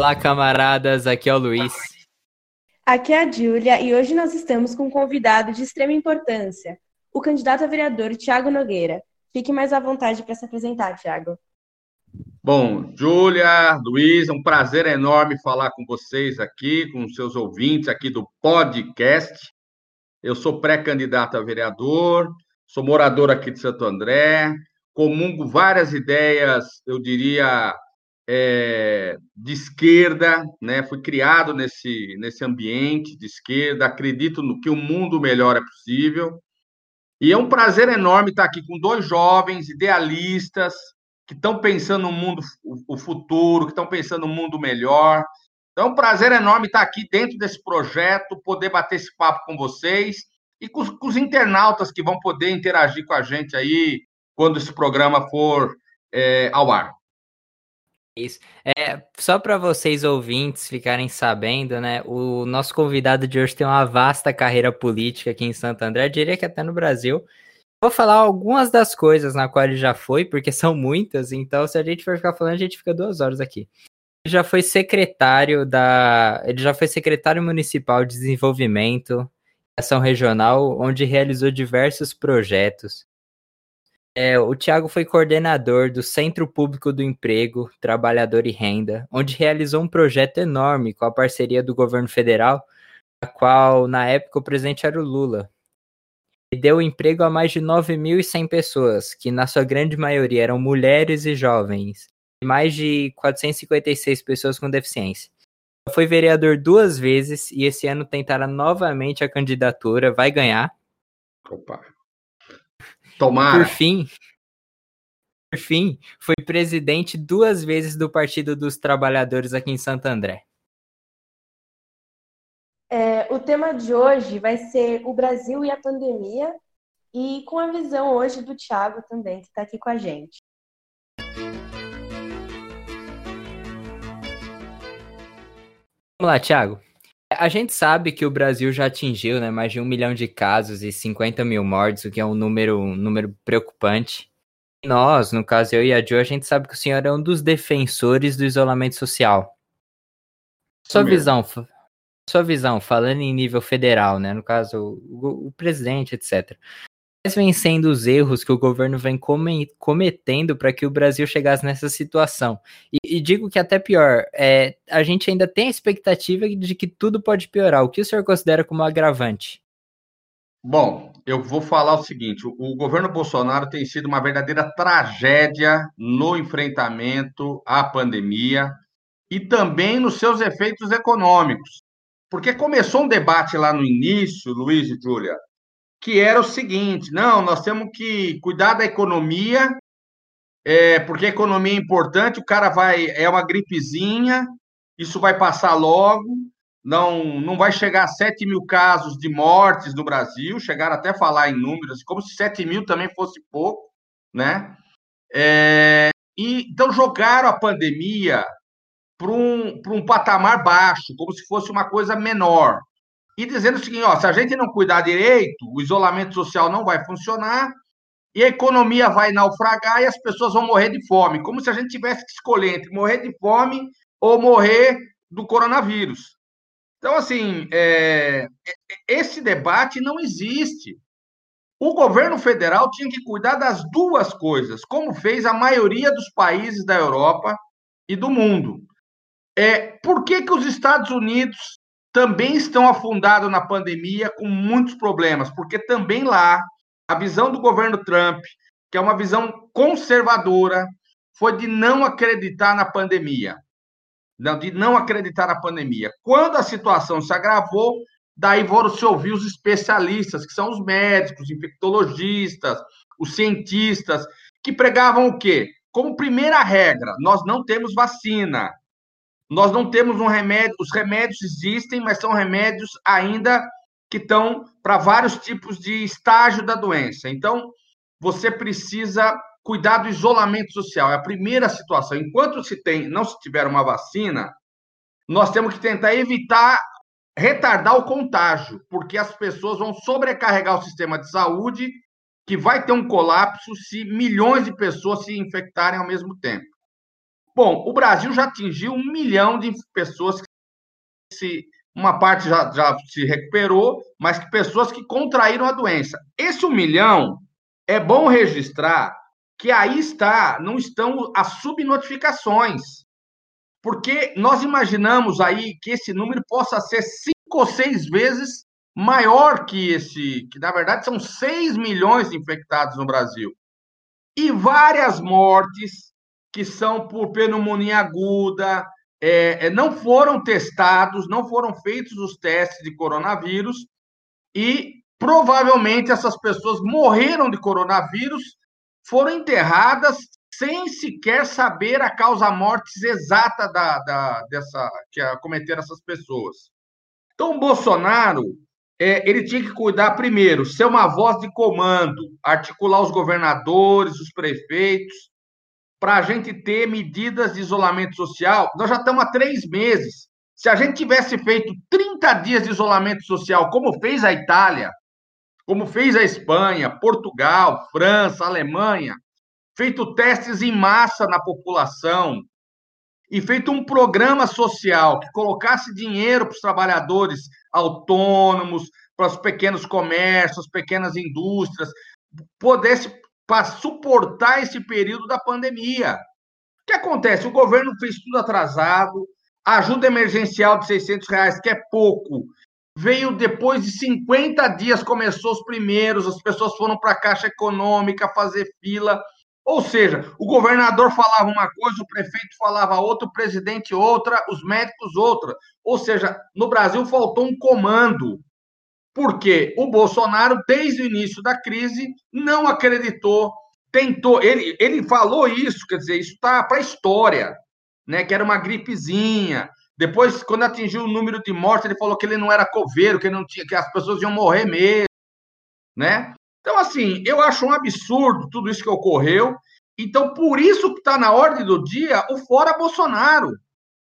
Olá, camaradas, aqui é o Luiz. Aqui é a Júlia e hoje nós estamos com um convidado de extrema importância, o candidato a vereador Tiago Nogueira. Fique mais à vontade para se apresentar, Tiago. Bom, Júlia, Luiz, é um prazer enorme falar com vocês aqui, com seus ouvintes aqui do podcast. Eu sou pré-candidato a vereador, sou morador aqui de Santo André, comungo várias ideias, eu diria, é, de esquerda, né? Fui criado nesse, nesse ambiente de esquerda, acredito no que o mundo melhor é possível. E é um prazer enorme estar aqui com dois jovens idealistas que estão pensando no mundo, o futuro, que estão pensando no mundo melhor. Então, é um prazer enorme estar aqui dentro desse projeto, poder bater esse papo com vocês e com, com os internautas que vão poder interagir com a gente aí quando esse programa for é, ao ar. Isso. É, só para vocês ouvintes ficarem sabendo, né? O nosso convidado de hoje tem uma vasta carreira política aqui em Santo André, eu diria que até no Brasil. Vou falar algumas das coisas na qual ele já foi, porque são muitas, então se a gente for ficar falando, a gente fica duas horas aqui. Ele já foi secretário da. Ele já foi secretário municipal de desenvolvimento, ação regional, onde realizou diversos projetos. É, o Tiago foi coordenador do Centro Público do Emprego, Trabalhador e Renda, onde realizou um projeto enorme com a parceria do governo federal, a qual, na época, o presidente era o Lula. E deu emprego a mais de 9.100 pessoas, que na sua grande maioria eram mulheres e jovens, e mais de 456 pessoas com deficiência. Foi vereador duas vezes e esse ano tentará novamente a candidatura, vai ganhar. Opa. Tomara. Por fim, por fim, foi presidente duas vezes do Partido dos Trabalhadores aqui em Santo André. É, o tema de hoje vai ser o Brasil e a pandemia, e com a visão hoje do Thiago também, que está aqui com a gente. Vamos lá, Thiago. A gente sabe que o Brasil já atingiu né, mais de um milhão de casos e 50 mil mortes, o que é um número, um número preocupante. nós, no caso eu e a Jo, a gente sabe que o senhor é um dos defensores do isolamento social. Sua visão, sua visão, falando em nível federal, né, no caso o, o presidente, etc quais vêm sendo os erros que o governo vem cometendo para que o Brasil chegasse nessa situação? E, e digo que até pior, é, a gente ainda tem a expectativa de que tudo pode piorar. O que o senhor considera como agravante? Bom, eu vou falar o seguinte: o governo Bolsonaro tem sido uma verdadeira tragédia no enfrentamento à pandemia e também nos seus efeitos econômicos. Porque começou um debate lá no início, Luiz e Júlia, que era o seguinte: não, nós temos que cuidar da economia, é, porque a economia é importante, o cara vai, é uma gripezinha, isso vai passar logo, não, não vai chegar a 7 mil casos de mortes no Brasil, chegaram até a falar em números, como se 7 mil também fosse pouco, né? É, e, então jogaram a pandemia para um, um patamar baixo, como se fosse uma coisa menor e dizendo o seguinte: ó, se a gente não cuidar direito, o isolamento social não vai funcionar e a economia vai naufragar e as pessoas vão morrer de fome, como se a gente tivesse que escolher entre morrer de fome ou morrer do coronavírus. Então, assim, é, esse debate não existe. O governo federal tinha que cuidar das duas coisas, como fez a maioria dos países da Europa e do mundo. É, por que, que os Estados Unidos também estão afundados na pandemia com muitos problemas, porque também lá a visão do governo Trump, que é uma visão conservadora, foi de não acreditar na pandemia. Não, de não acreditar na pandemia. Quando a situação se agravou, daí foram se ouvir os especialistas, que são os médicos, os infectologistas, os cientistas, que pregavam o quê? Como primeira regra, nós não temos vacina. Nós não temos um remédio, os remédios existem, mas são remédios ainda que estão para vários tipos de estágio da doença. Então, você precisa cuidar do isolamento social. É a primeira situação. Enquanto se tem, não se tiver uma vacina, nós temos que tentar evitar retardar o contágio, porque as pessoas vão sobrecarregar o sistema de saúde, que vai ter um colapso se milhões de pessoas se infectarem ao mesmo tempo. Bom, o Brasil já atingiu um milhão de pessoas que se uma parte já, já se recuperou, mas que pessoas que contraíram a doença. Esse um milhão é bom registrar que aí está, não estão as subnotificações. Porque nós imaginamos aí que esse número possa ser cinco ou seis vezes maior que esse, que na verdade são 6 milhões de infectados no Brasil. E várias mortes que são por pneumonia aguda, é, é, não foram testados, não foram feitos os testes de coronavírus e provavelmente essas pessoas morreram de coronavírus, foram enterradas sem sequer saber a causa mortes exata da, da, dessa que cometeram essas pessoas. Então, o Bolsonaro é, ele tinha que cuidar primeiro, ser uma voz de comando, articular os governadores, os prefeitos, para a gente ter medidas de isolamento social. Nós já estamos há três meses. Se a gente tivesse feito 30 dias de isolamento social, como fez a Itália, como fez a Espanha, Portugal, França, Alemanha, feito testes em massa na população e feito um programa social que colocasse dinheiro para os trabalhadores autônomos, para os pequenos comércios, pequenas indústrias, pudesse para suportar esse período da pandemia. O que acontece? O governo fez tudo atrasado, a ajuda emergencial de 600 reais, que é pouco, veio depois de 50 dias, começou os primeiros, as pessoas foram para a Caixa Econômica fazer fila. Ou seja, o governador falava uma coisa, o prefeito falava outra, o presidente outra, os médicos outra. Ou seja, no Brasil faltou um comando porque o Bolsonaro, desde o início da crise, não acreditou, tentou, ele, ele falou isso, quer dizer, isso está para a história, né? Que era uma gripezinha. Depois, quando atingiu o número de mortes, ele falou que ele não era coveiro, que não tinha, que as pessoas iam morrer mesmo, né? Então, assim, eu acho um absurdo tudo isso que ocorreu. Então, por isso que está na ordem do dia o fora Bolsonaro.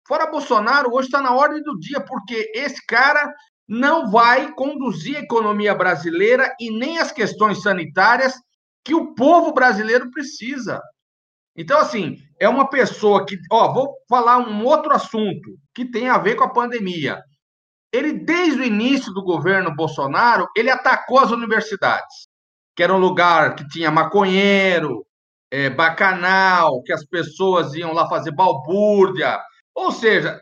Fora Bolsonaro hoje está na ordem do dia, porque esse cara não vai conduzir a economia brasileira e nem as questões sanitárias que o povo brasileiro precisa. Então, assim, é uma pessoa que. Ó, vou falar um outro assunto que tem a ver com a pandemia. Ele, desde o início do governo Bolsonaro, ele atacou as universidades, que era um lugar que tinha maconheiro, é, bacanal, que as pessoas iam lá fazer balbúrdia. Ou seja,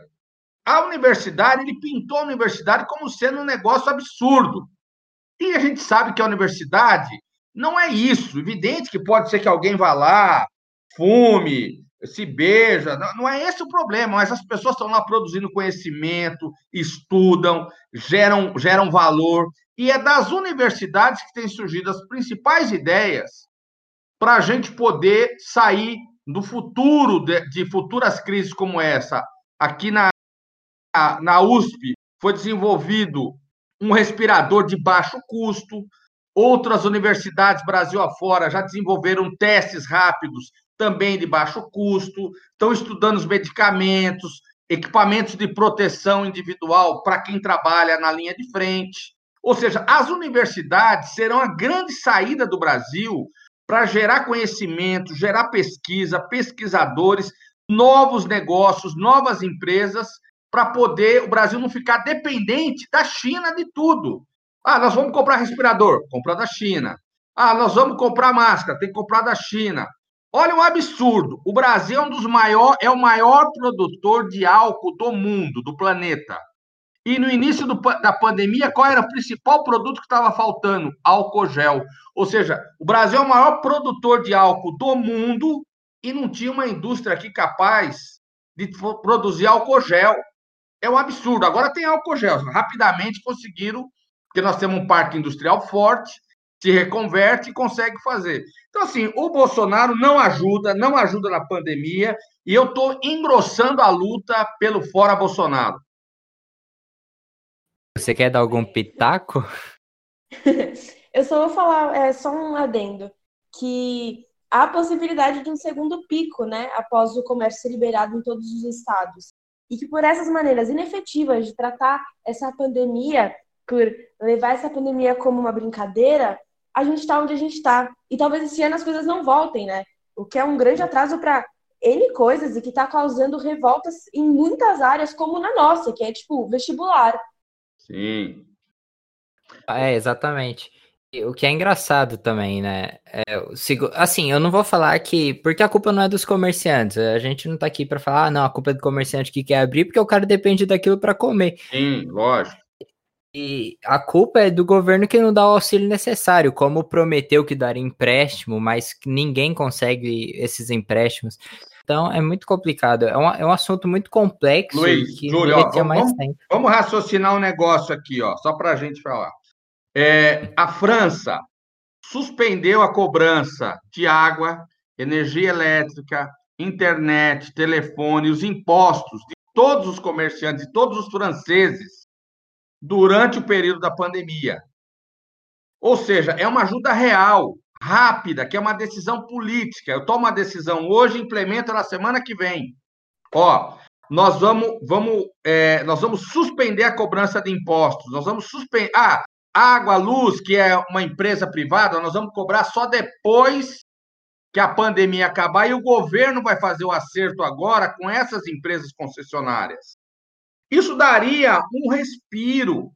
a universidade, ele pintou a universidade como sendo um negócio absurdo. E a gente sabe que a universidade não é isso. Evidente que pode ser que alguém vá lá, fume, se beija, não é esse o problema, mas as pessoas estão lá produzindo conhecimento, estudam, geram, geram valor, e é das universidades que têm surgido as principais ideias para a gente poder sair do futuro, de, de futuras crises como essa, aqui na, na USP foi desenvolvido um respirador de baixo custo. Outras universidades Brasil afora já desenvolveram testes rápidos também de baixo custo, estão estudando os medicamentos, equipamentos de proteção individual para quem trabalha na linha de frente. Ou seja, as universidades serão a grande saída do Brasil para gerar conhecimento, gerar pesquisa, pesquisadores, novos negócios, novas empresas para poder o Brasil não ficar dependente da China de tudo. Ah, nós vamos comprar respirador, comprar da China. Ah, nós vamos comprar máscara, tem que comprar da China. Olha o absurdo. O Brasil é um dos maiores, é o maior produtor de álcool do mundo, do planeta. E no início do, da pandemia, qual era o principal produto que estava faltando? Álcool gel. Ou seja, o Brasil é o maior produtor de álcool do mundo e não tinha uma indústria aqui capaz de produzir álcool gel. É um absurdo. Agora tem álcool gel. Rapidamente conseguiram, porque nós temos um parque industrial forte, se reconverte e consegue fazer. Então, assim, o Bolsonaro não ajuda, não ajuda na pandemia, e eu estou engrossando a luta pelo fora Bolsonaro. Você quer dar algum pitaco? eu só vou falar, é só um adendo, que há a possibilidade de um segundo pico, né, após o comércio ser liberado em todos os estados e que por essas maneiras inefetivas de tratar essa pandemia, por levar essa pandemia como uma brincadeira, a gente está onde a gente está. E talvez esse ano as coisas não voltem, né? O que é um grande atraso para N coisas e que está causando revoltas em muitas áreas, como na nossa, que é tipo vestibular. Sim. É, exatamente. O que é engraçado também, né? É, assim, eu não vou falar que. Porque a culpa não é dos comerciantes. A gente não tá aqui para falar, ah, não, a culpa é do comerciante que quer abrir, porque o cara depende daquilo para comer. Sim, lógico. E a culpa é do governo que não dá o auxílio necessário, como prometeu que daria empréstimo, mas ninguém consegue esses empréstimos. Então é muito complicado. É um, é um assunto muito complexo Luiz, que Júlio, ó, vamos, vamos, raciocinar um negócio aqui, ó, só para a gente falar. É, a França suspendeu a cobrança de água, energia elétrica, internet, telefone, os impostos de todos os comerciantes, de todos os franceses durante o período da pandemia. Ou seja, é uma ajuda real, rápida, que é uma decisão política. Eu tomo uma decisão hoje implemento na semana que vem. Ó, nós vamos, vamos, é, nós vamos suspender a cobrança de impostos. Nós vamos suspender. Ah, água, luz, que é uma empresa privada, nós vamos cobrar só depois que a pandemia acabar e o governo vai fazer o acerto agora com essas empresas concessionárias. Isso daria um respiro.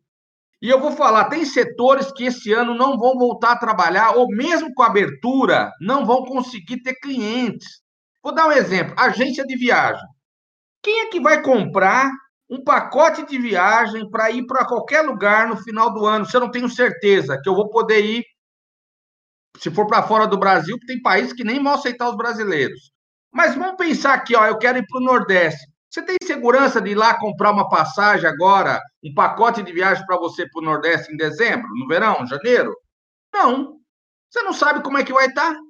E eu vou falar, tem setores que esse ano não vão voltar a trabalhar, ou mesmo com abertura, não vão conseguir ter clientes. Vou dar um exemplo: agência de viagem. Quem é que vai comprar um pacote de viagem para ir para qualquer lugar no final do ano? Se eu não tenho certeza que eu vou poder ir, se for para fora do Brasil, tem países que nem vão aceitar os brasileiros. Mas vamos pensar aqui, ó, eu quero ir para o Nordeste. Você tem segurança de ir lá comprar uma passagem agora, um pacote de viagem para você para o Nordeste em dezembro, no verão, janeiro? Não. Você não sabe como é que vai estar. Tá.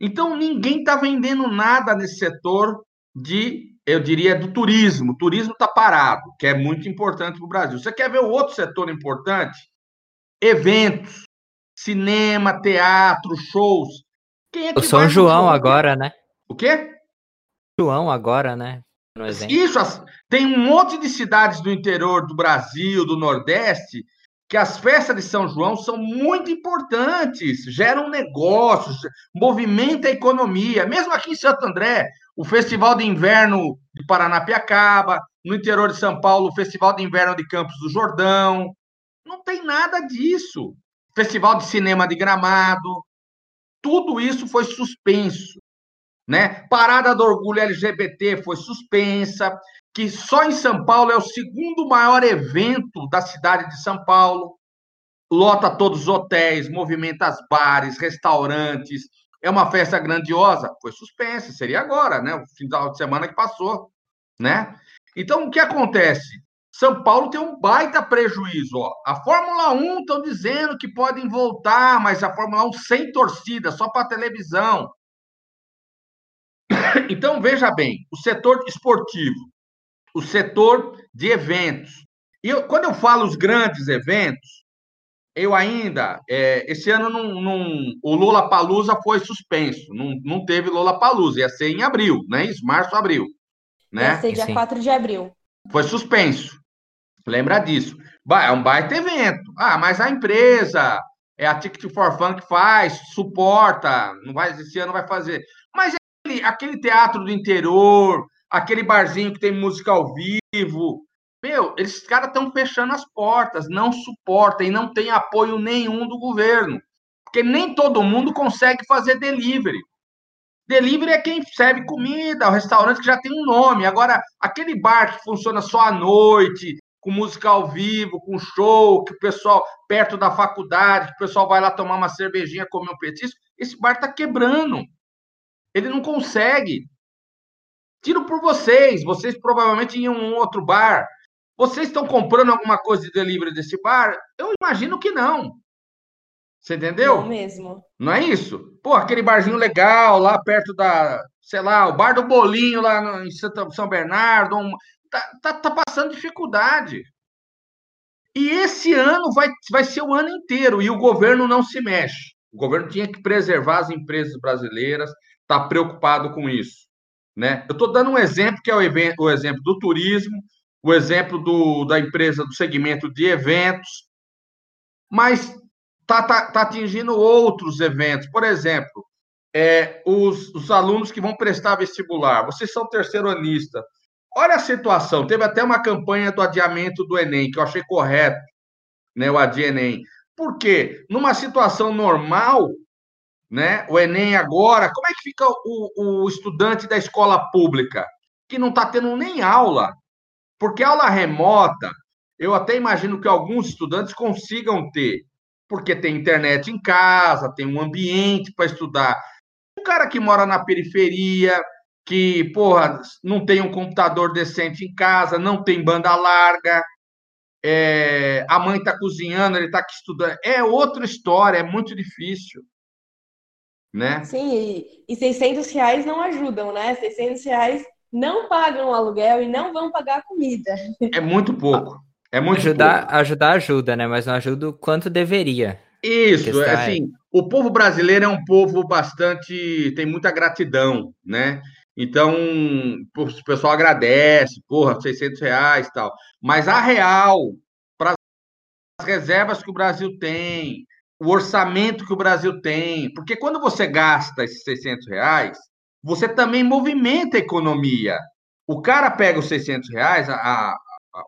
Então, ninguém está vendendo nada nesse setor de, eu diria, do turismo. O turismo está parado, que é muito importante para o Brasil. Você quer ver o outro setor importante? Eventos, cinema, teatro, shows. Quem é que o São João agora, né? O quê? João agora, né? Isso, tem um monte de cidades do interior do Brasil, do Nordeste, que as festas de São João são muito importantes, geram negócios, movimenta a economia. Mesmo aqui em Santo André, o Festival de Inverno de Paranapiacaba, no interior de São Paulo, o Festival de Inverno de Campos do Jordão. Não tem nada disso. Festival de Cinema de Gramado. Tudo isso foi suspenso. Né? Parada do Orgulho LGBT foi suspensa, que só em São Paulo é o segundo maior evento da cidade de São Paulo. Lota todos os hotéis, movimenta as bares, restaurantes. É uma festa grandiosa? Foi suspensa, seria agora, né? O final de semana que passou, né? Então, o que acontece? São Paulo tem um baita prejuízo. Ó. A Fórmula 1 estão dizendo que podem voltar, mas a Fórmula 1 sem torcida, só para televisão. Então, veja bem, o setor esportivo, o setor de eventos. E quando eu falo os grandes eventos, eu ainda, é, esse ano não, não, o Lula Palusa foi suspenso, não, não teve Lula Palusa, ia ser em abril, né? Isso, março, abril. Né? Ia ser dia Sim. 4 de abril. Foi suspenso. Lembra disso. É um baita evento. Ah, mas a empresa, é a Ticket for Fun que faz, suporta, não vai, esse ano vai fazer. Mas aquele, aquele teatro do interior, aquele barzinho que tem música ao vivo. Meu, esses caras estão fechando as portas, não suportam e não tem apoio nenhum do governo. Porque nem todo mundo consegue fazer delivery. Delivery é quem serve comida, o restaurante que já tem um nome. Agora, aquele bar que funciona só à noite, com música ao vivo, com show, que o pessoal, perto da faculdade, que o pessoal vai lá tomar uma cervejinha, comer um petisco, esse bar está quebrando. Ele não consegue. Tiro por vocês. Vocês provavelmente em um outro bar. Vocês estão comprando alguma coisa de delivery desse bar? Eu imagino que não. Você entendeu? Não mesmo. Não é isso? Pô, aquele barzinho legal lá perto da, sei lá, o bar do Bolinho lá no, em São Bernardo, um, tá, tá, tá, passando dificuldade. E esse ano vai, vai ser o ano inteiro e o governo não se mexe. O governo tinha que preservar as empresas brasileiras, está preocupado com isso. Né? Eu estou dando um exemplo, que é o, evento, o exemplo do turismo, o exemplo do, da empresa do segmento de eventos, mas está tá, tá atingindo outros eventos. Por exemplo, é, os, os alunos que vão prestar vestibular. Vocês são terceiro anista. Olha a situação. Teve até uma campanha do adiamento do Enem, que eu achei correto, né? O Adi Enem. Por quê? Numa situação normal, né? O Enem agora, como é que fica o, o estudante da escola pública? Que não está tendo nem aula. Porque aula remota, eu até imagino que alguns estudantes consigam ter, porque tem internet em casa, tem um ambiente para estudar. O cara que mora na periferia, que, porra, não tem um computador decente em casa, não tem banda larga, é, a mãe está cozinhando, ele está aqui estudando. É outra história, é muito difícil. Né? Sim, e, e 600 reais não ajudam, né? 600 reais não pagam o aluguel e não vão pagar a comida. É muito pouco. É muito ajudar, pouco. ajudar ajuda, né? Mas não ajuda o quanto deveria. Isso, é assim, o povo brasileiro é um povo bastante, tem muita gratidão, né? Então, o pessoal agradece, porra, 600 reais e tal. Mas a real, para as reservas que o Brasil tem, o orçamento que o Brasil tem, porque quando você gasta esses 600 reais, você também movimenta a economia. O cara pega os 600 reais, a, a,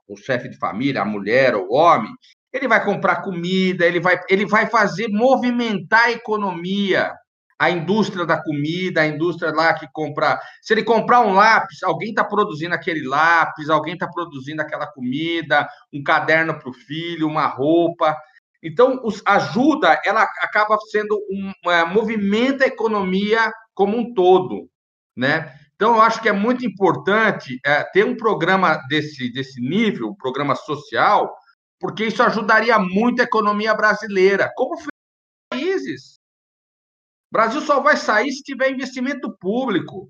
o chefe de família, a mulher, o homem, ele vai comprar comida, ele vai, ele vai fazer movimentar a economia a indústria da comida, a indústria lá que compra. Se ele comprar um lápis, alguém está produzindo aquele lápis, alguém está produzindo aquela comida, um caderno para o filho, uma roupa. Então, os, ajuda, ela acaba sendo um é, movimenta a economia como um todo, né? Então, eu acho que é muito importante é, ter um programa desse, desse nível, um programa social, porque isso ajudaria muito a economia brasileira, como fez países. Brasil só vai sair se tiver investimento público.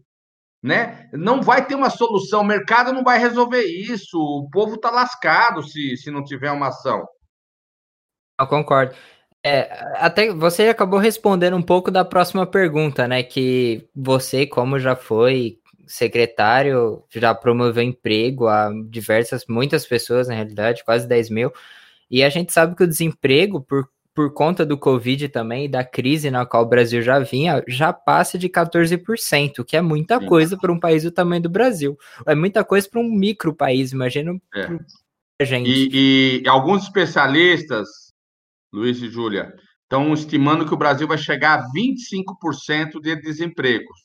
Né? Não vai ter uma solução, o mercado não vai resolver isso, o povo está lascado se, se não tiver uma ação. Eu concordo. É, até você acabou respondendo um pouco da próxima pergunta, né? Que você, como já foi secretário, já promoveu emprego a diversas, muitas pessoas, na realidade, quase 10 mil. E a gente sabe que o desemprego, por por conta do Covid também e da crise na qual o Brasil já vinha, já passa de 14%, que é muita Sim. coisa para um país do tamanho do Brasil. É muita coisa para um micro país, imagina é. gente. E, e, alguns especialistas, Luiz e Júlia, estão estimando que o Brasil vai chegar a 25% de desempregos.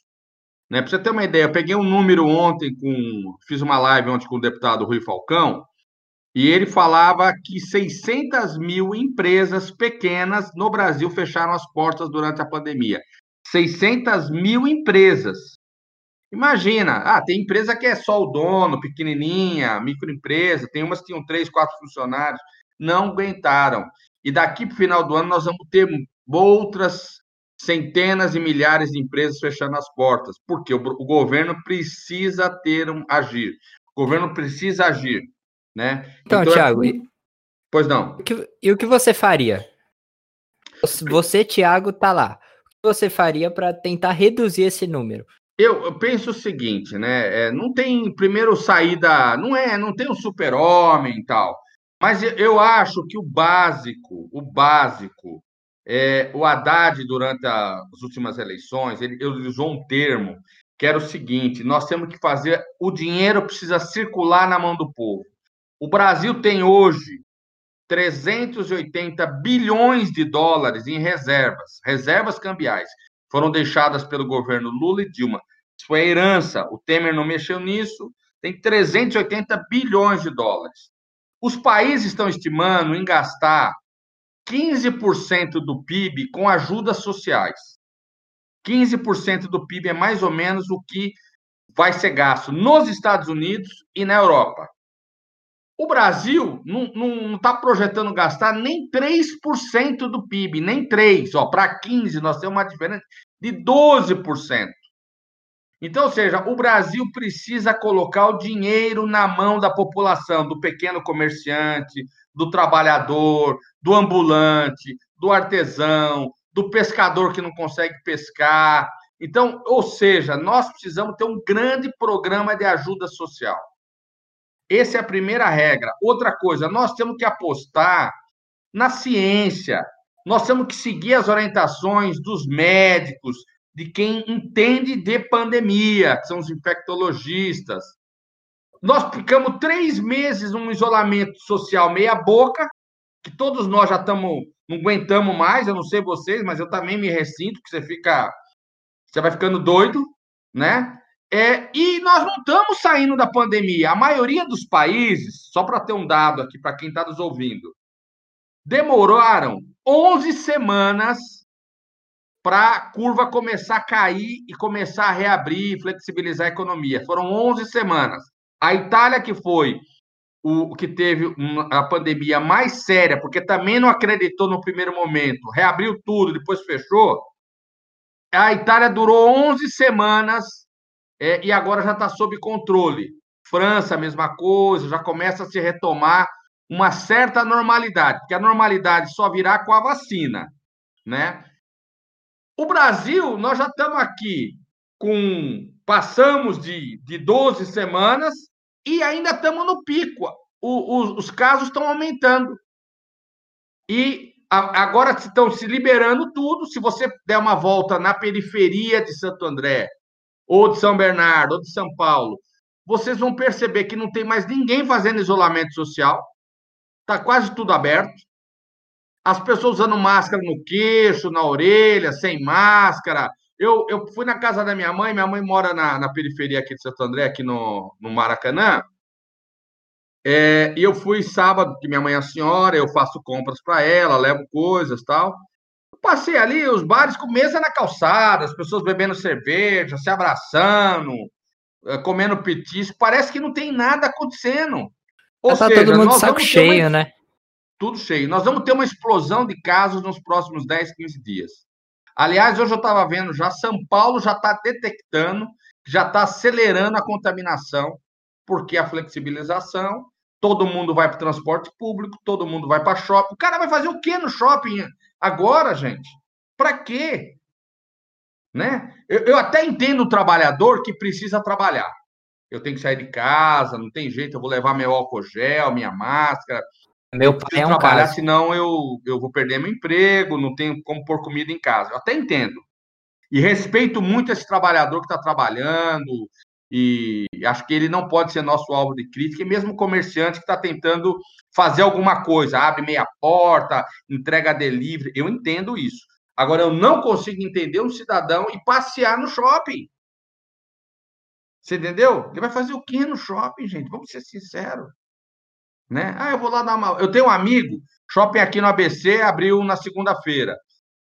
Né? Para você ter uma ideia, eu peguei um número ontem com. Fiz uma live ontem com o deputado Rui Falcão e ele falava que 600 mil empresas pequenas no Brasil fecharam as portas durante a pandemia. 600 mil empresas. Imagina, ah, tem empresa que é só o dono, pequenininha, microempresa, tem umas que tinham três, quatro funcionários, não aguentaram. E daqui para o final do ano nós vamos ter outras centenas e milhares de empresas fechando as portas, porque o, o governo precisa ter um agir. O governo precisa agir. Né? Então, então Thiago, é... pois não. E, que, e o que você faria? Você, Thiago, tá lá. O que você faria para tentar reduzir esse número? Eu, eu, penso o seguinte, né? É, não tem primeiro saída, não é, não tem um super-homem e tal. Mas eu, acho que o básico, o básico, é, o Haddad, durante a, as últimas eleições, ele, ele usou um termo que era o seguinte: nós temos que fazer, o dinheiro precisa circular na mão do povo. O Brasil tem hoje 380 bilhões de dólares em reservas, reservas cambiais, foram deixadas pelo governo Lula e Dilma. Isso foi herança, o Temer não mexeu nisso, tem 380 bilhões de dólares. Os países estão estimando em gastar 15% do PIB com ajudas sociais. 15% do PIB é mais ou menos o que vai ser gasto nos Estados Unidos e na Europa. O Brasil não está projetando gastar nem 3% do PIB, nem 3%. Para 15%, nós temos uma diferença de 12%. Então, ou seja, o Brasil precisa colocar o dinheiro na mão da população, do pequeno comerciante, do trabalhador, do ambulante, do artesão, do pescador que não consegue pescar. Então, ou seja, nós precisamos ter um grande programa de ajuda social. Essa é a primeira regra. Outra coisa, nós temos que apostar na ciência. Nós temos que seguir as orientações dos médicos, de quem entende de pandemia, que são os infectologistas. Nós ficamos três meses num isolamento social meia-boca, que todos nós já estamos, não aguentamos mais, eu não sei vocês, mas eu também me ressinto, que você fica, você vai ficando doido, né? É, e nós não estamos saindo da pandemia. A maioria dos países, só para ter um dado aqui para quem está nos ouvindo, demoraram 11 semanas para a curva começar a cair e começar a reabrir, flexibilizar a economia. Foram 11 semanas. A Itália, que foi o que teve a pandemia mais séria, porque também não acreditou no primeiro momento, reabriu tudo, depois fechou. A Itália durou 11 semanas é, e agora já está sob controle. França, mesma coisa, já começa a se retomar uma certa normalidade, porque a normalidade só virá com a vacina, né? O Brasil, nós já estamos aqui com passamos de, de 12 semanas e ainda estamos no pico. O, o, os casos estão aumentando. E a, agora estão se liberando tudo. Se você der uma volta na periferia de Santo André, ou de São Bernardo, ou de São Paulo, vocês vão perceber que não tem mais ninguém fazendo isolamento social. Está quase tudo aberto. As pessoas usando máscara no queixo, na orelha, sem máscara, eu, eu fui na casa da minha mãe, minha mãe mora na, na periferia aqui de Santo André, aqui no, no Maracanã. É, e eu fui sábado, que minha mãe é a senhora, eu faço compras para ela, levo coisas tal. passei ali, os bares com mesa na calçada, as pessoas bebendo cerveja, se abraçando, é, comendo petisco. Parece que não tem nada acontecendo. Ou tá seja, todo mundo saco cheio, né? Tudo cheio. Nós vamos ter uma explosão de casos nos próximos 10, 15 dias. Aliás, hoje eu estava vendo já, São Paulo já está detectando, já está acelerando a contaminação, porque a flexibilização, todo mundo vai para o transporte público, todo mundo vai para shopping. O cara vai fazer o quê no shopping agora, gente? Para quê? Né? Eu, eu até entendo o trabalhador que precisa trabalhar. Eu tenho que sair de casa, não tem jeito, eu vou levar meu álcool gel, minha máscara, meu pai é um trabalhar, caso. senão eu, eu vou perder meu emprego, não tenho como pôr comida em casa. Eu até entendo. E respeito muito esse trabalhador que está trabalhando, e acho que ele não pode ser nosso alvo de crítica, e mesmo o comerciante que está tentando fazer alguma coisa, abre meia porta, entrega delivery, eu entendo isso. Agora, eu não consigo entender um cidadão e passear no shopping. Você entendeu? Ele vai fazer o quê no shopping, gente? Vamos ser sinceros. Né? Ah, eu vou lá dar uma. Eu tenho um amigo, shopping aqui no ABC abriu na segunda-feira.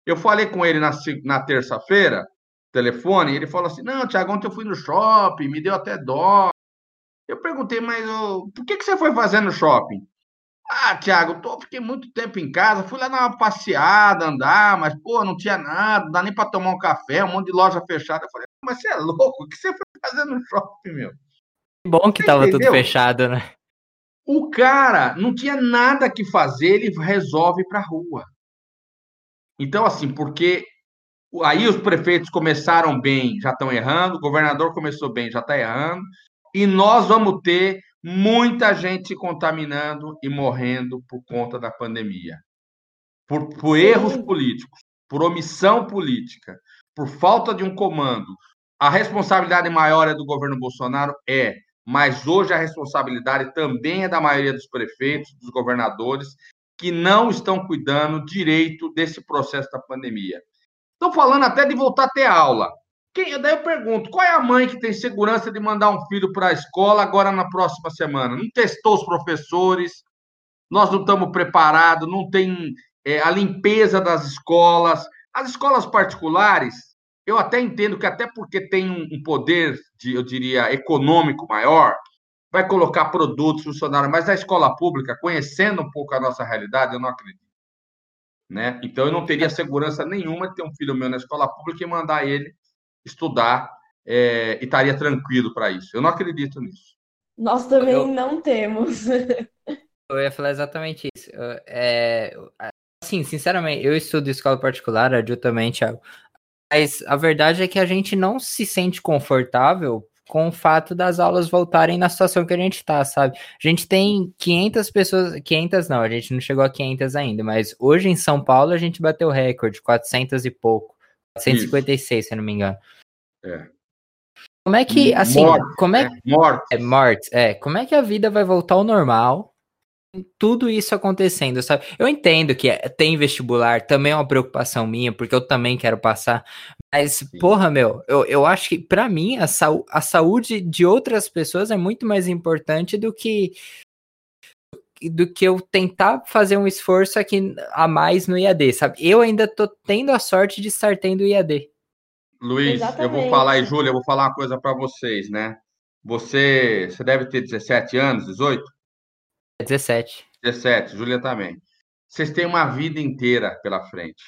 Eu falei com ele na, na terça-feira, telefone, ele falou assim: Não, Tiago, ontem eu fui no shopping, me deu até dó. Eu perguntei, mas oh, por que, que você foi fazer no shopping? Ah, Tiago, tô, fiquei muito tempo em casa, fui lá dar uma passeada, andar, mas, pô, não tinha nada, não dá nem para tomar um café, um monte de loja fechada. Eu falei, mas você é louco? O que você foi fazer no shopping, meu? Que bom que você tava entendeu? tudo fechado, né? O cara não tinha nada que fazer, ele resolve ir para a rua. Então, assim, porque aí os prefeitos começaram bem, já estão errando, o governador começou bem, já está errando, e nós vamos ter muita gente se contaminando e morrendo por conta da pandemia. Por, por erros políticos, por omissão política, por falta de um comando. A responsabilidade maior é do governo Bolsonaro? É mas hoje a responsabilidade também é da maioria dos prefeitos, dos governadores, que não estão cuidando direito desse processo da pandemia. Estão falando até de voltar a ter aula. Quem, daí eu pergunto, qual é a mãe que tem segurança de mandar um filho para a escola agora na próxima semana? Não testou os professores, nós não estamos preparados, não tem é, a limpeza das escolas. As escolas particulares, eu até entendo que, até porque tem um poder, de, eu diria, econômico maior, vai colocar produtos, funcionários, mas a escola pública, conhecendo um pouco a nossa realidade, eu não acredito. Né? Então, eu não teria segurança nenhuma de ter um filho meu na escola pública e mandar ele estudar é, e estaria tranquilo para isso. Eu não acredito nisso. Nós também eu, não temos. eu ia falar exatamente isso. É, assim, sinceramente, eu estudo escola particular, a Ju também, Thiago. Mas a verdade é que a gente não se sente confortável com o fato das aulas voltarem na situação que a gente tá, sabe? A gente tem 500 pessoas, 500 não, a gente não chegou a 500 ainda, mas hoje em São Paulo a gente bateu recorde, 400 e pouco 156, se eu não me engano. É. Como é que, assim, Morte, como é, né? Morte. é morte, é, como é que a vida vai voltar ao normal? Tudo isso acontecendo, sabe? Eu entendo que é- tem vestibular, também é uma preocupação minha, porque eu também quero passar. Mas, porra, meu, eu, eu acho que pra mim a, sau- a saúde de outras pessoas é muito mais importante do que do que eu tentar fazer um esforço aqui a mais no IAD, sabe? Eu ainda tô tendo a sorte de estar tendo IAD. Luiz, eu vou Exatamente. falar, e Júlia, eu vou falar uma coisa para vocês, né? Você, você deve ter 17 anos, 18? É 17. 17, Júlia também. Vocês têm uma vida inteira pela frente.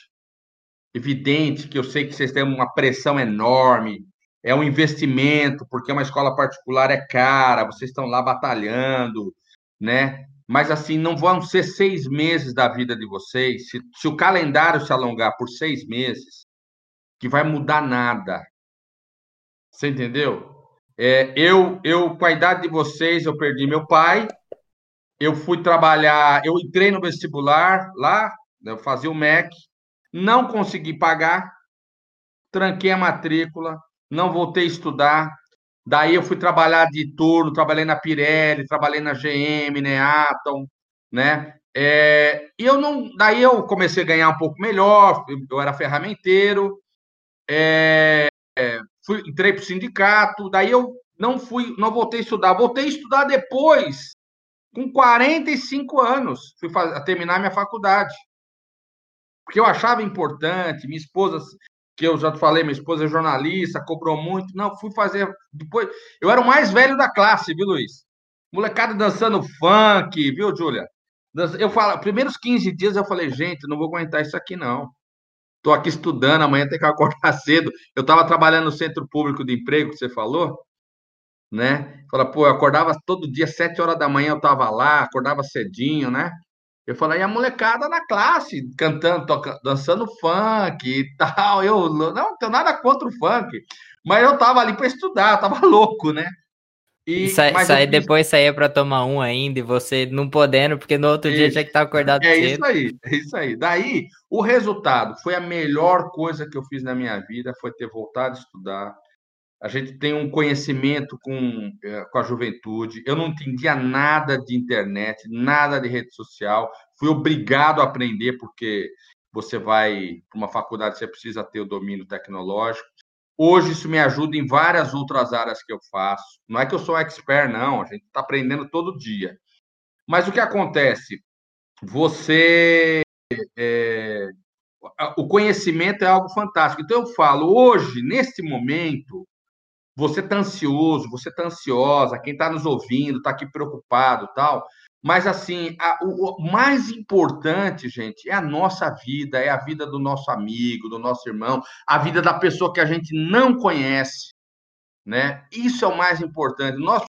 Evidente que eu sei que vocês têm uma pressão enorme, é um investimento, porque uma escola particular é cara, vocês estão lá batalhando, né? Mas assim, não vão ser seis meses da vida de vocês, se, se o calendário se alongar por seis meses, que vai mudar nada. Você entendeu? É, eu, eu, com a idade de vocês, eu perdi meu pai, eu fui trabalhar, eu entrei no vestibular lá, eu fazia o MEC, não consegui pagar, tranquei a matrícula, não voltei a estudar. Daí eu fui trabalhar de turno, trabalhei na Pirelli, trabalhei na GM, Neaton, né? É, e eu não, daí eu comecei a ganhar um pouco melhor, eu era ferramenteiro, é, é, fui, entrei para o sindicato, daí eu não fui, não voltei a estudar, voltei a estudar depois, com 45 anos, fui fazer, terminar minha faculdade. Porque eu achava importante, minha esposa, que eu já te falei, minha esposa é jornalista, cobrou muito, não, fui fazer, depois, eu era o mais velho da classe, viu, Luiz? Molecada dançando funk, viu, Júlia? Eu falo, primeiros 15 dias eu falei, gente, não vou aguentar isso aqui, não. Estou aqui estudando, amanhã tem que acordar cedo. Eu estava trabalhando no centro público de emprego que você falou, né? Fala, pô, eu acordava todo dia, sete horas da manhã eu estava lá, acordava cedinho, né? Eu falei, e a molecada na classe, cantando, toca, dançando funk e tal. Eu não tenho nada contra o funk, mas eu tava ali para estudar, tava louco, né? E, sai, mas sai eu fiz- depois saía pra tomar um ainda e você não podendo, porque no outro dia Isso. tinha que estar acordado É cedo. isso aí, é isso aí. Daí, o resultado foi a melhor coisa que eu fiz na minha vida, foi ter voltado a estudar. A gente tem um conhecimento com, eh, com a juventude. Eu não entendia nada de internet, nada de rede social. Fui obrigado a aprender, porque você vai para uma faculdade, você precisa ter o domínio tecnológico. Hoje, isso me ajuda em várias outras áreas que eu faço. Não é que eu sou expert, não. A gente está aprendendo todo dia. Mas o que acontece? Você. é, o conhecimento é algo fantástico. Então, eu falo, hoje, nesse momento, você está ansioso, você está ansiosa, quem está nos ouvindo está aqui preocupado tal. Mas, assim, a- o, o mais importante, gente, é a nossa vida, é a vida do nosso amigo, do nosso irmão, a vida da pessoa que a gente não conhece, né? Isso é o mais importante. Nós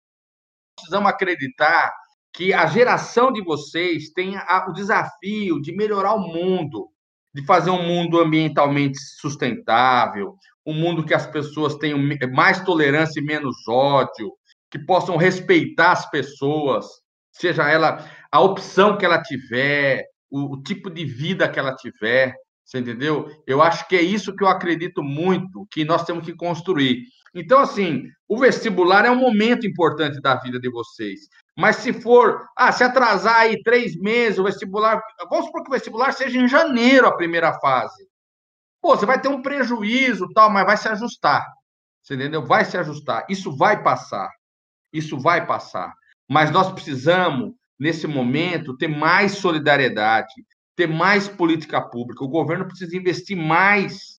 precisamos acreditar que a geração de vocês tem a- o desafio de melhorar o mundo, de fazer um mundo ambientalmente sustentável, um mundo que as pessoas tenham mais tolerância e menos ódio, que possam respeitar as pessoas, seja ela a opção que ela tiver, o, o tipo de vida que ela tiver, você entendeu? Eu acho que é isso que eu acredito muito que nós temos que construir. Então, assim, o vestibular é um momento importante da vida de vocês. Mas se for, ah, se atrasar aí três meses, o vestibular. Vamos supor que o vestibular seja em janeiro a primeira fase. Pô, você vai ter um prejuízo tal, mas vai se ajustar. Você entendeu? Vai se ajustar. Isso vai passar. Isso vai passar. Mas nós precisamos, nesse momento, ter mais solidariedade, ter mais política pública. O governo precisa investir mais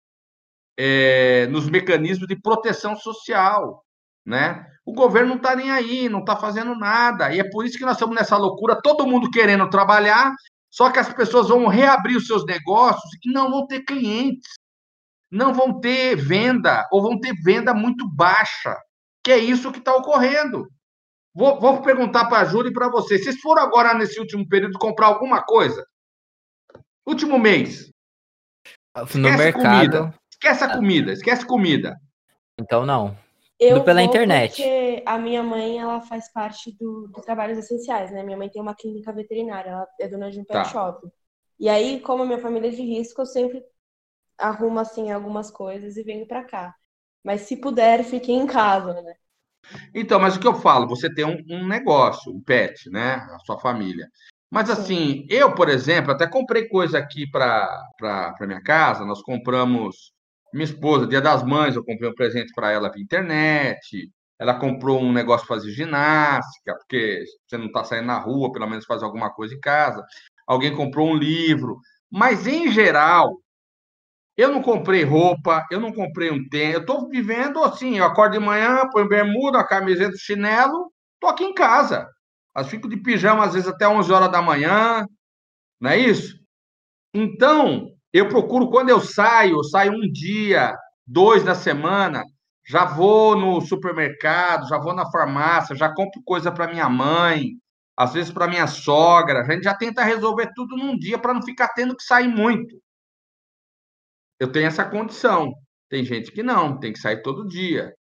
é, nos mecanismos de proteção social, né? O governo não está nem aí, não está fazendo nada. E é por isso que nós estamos nessa loucura, todo mundo querendo trabalhar, só que as pessoas vão reabrir os seus negócios e não vão ter clientes, não vão ter venda, ou vão ter venda muito baixa, que é isso que está ocorrendo. Vou, vou perguntar para a Júlia e para você. Vocês foram agora, nesse último período, comprar alguma coisa? Último mês. No Esquece mercado, comida. Esquece a comida, esquece comida. então não. Eu pela vou internet. Porque a minha mãe, ela faz parte do, do trabalhos essenciais, né? Minha mãe tem uma clínica veterinária, ela é dona de um pet Tá. shop. E aí, como a minha família é de risco, eu sempre arrumo assim algumas coisas e venho para cá. Mas se puder, fique em casa, né? Então, mas o que eu falo, você tem um, um negócio, um pet, né? A sua família. Mas assim, eu, por exemplo, até comprei coisa aqui para minha casa. Nós compramos, minha esposa, Dia das Mães, eu comprei um presente para ela via internet. Ela comprou um negócio para fazer ginástica, porque você não está saindo na rua, pelo menos fazer alguma coisa em casa. Alguém comprou um livro. Mas, em geral, eu não comprei roupa, eu não comprei um tênis. Eu estou vivendo assim, eu acordo de manhã, ponho bermuda, a camiseta, chinelo, estou aqui em casa. Eu fico de pijama às vezes até 11 horas da manhã, não é isso? Então, eu procuro, quando eu saio, eu saio um dia, dois na semana, já vou no supermercado, já vou na farmácia, já compro coisa para minha mãe, às vezes para minha sogra. A gente já tenta resolver tudo num dia para não ficar tendo que sair muito. Eu tenho essa condição. Tem gente que não, tem que sair todo dia.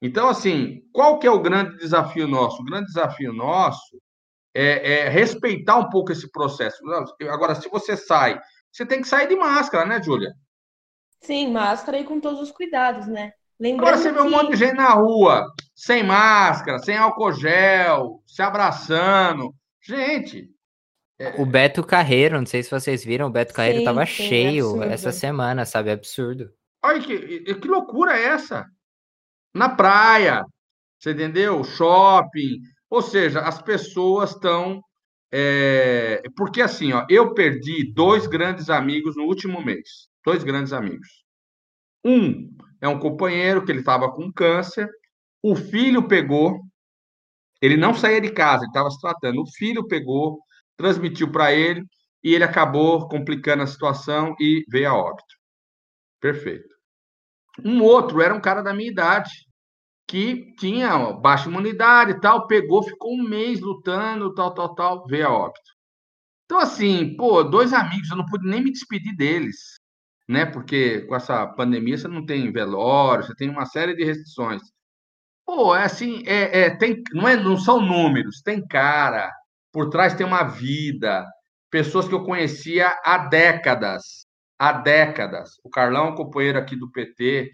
Então, assim, qual que é o grande desafio nosso? O grande desafio nosso é, é respeitar um pouco esse processo. Agora, se você sai, você tem que sair de máscara, né, Júlia? Sim, máscara e com todos os cuidados, né? Lembrando Agora você vê um monte de gente na rua, sem máscara, sem álcool gel, se abraçando. Gente. É... O Beto Carreiro, não sei se vocês viram, o Beto Carreiro sim, tava sim, cheio é essa semana, sabe? Absurdo. Olha que, que loucura é essa? Na praia, você entendeu? Shopping. Ou seja, as pessoas estão. É... Porque assim, ó, eu perdi dois grandes amigos no último mês. Dois grandes amigos. Um é um companheiro que ele estava com câncer, o filho pegou, ele não saía de casa, ele estava se tratando, o filho pegou, transmitiu para ele e ele acabou complicando a situação e veio a óbito. Perfeito. Um outro era um cara da minha idade, que tinha baixa imunidade e tal, pegou, ficou um mês lutando, tal, tal, tal, veio a óbito. Então, assim, pô, dois amigos, eu não pude nem me despedir deles né? Porque com essa pandemia você não tem velório, você tem uma série de restrições. Pô, é assim, é, é, tem, não, é, não são números, tem cara, por trás tem uma vida, pessoas que eu conhecia há décadas, há décadas. O Carlão, um companheiro aqui do PT,